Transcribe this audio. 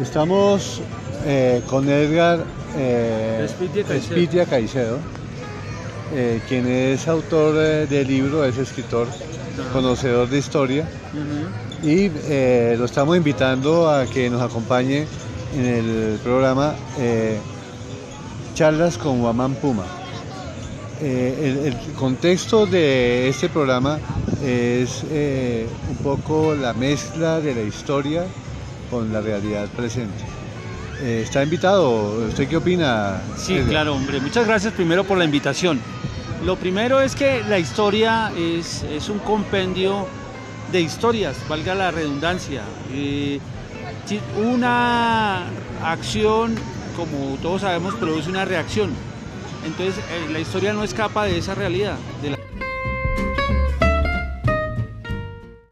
Estamos eh, con Edgar eh, Espitia Caicedo. Eh, quien es autor eh, del libro, es escritor, conocedor de historia, y lo estamos invitando a que nos acompañe en el programa Charlas con Guamán Puma. El, el contexto de este programa es un poco la mezcla de la historia con la realidad presente. Eh, ¿Está invitado? ¿Usted qué opina? Sí, claro, hombre. Muchas gracias primero por la invitación. Lo primero es que la historia es, es un compendio de historias, valga la redundancia. Eh, una acción, como todos sabemos, produce una reacción. Entonces, eh, la historia no escapa de esa realidad. de la-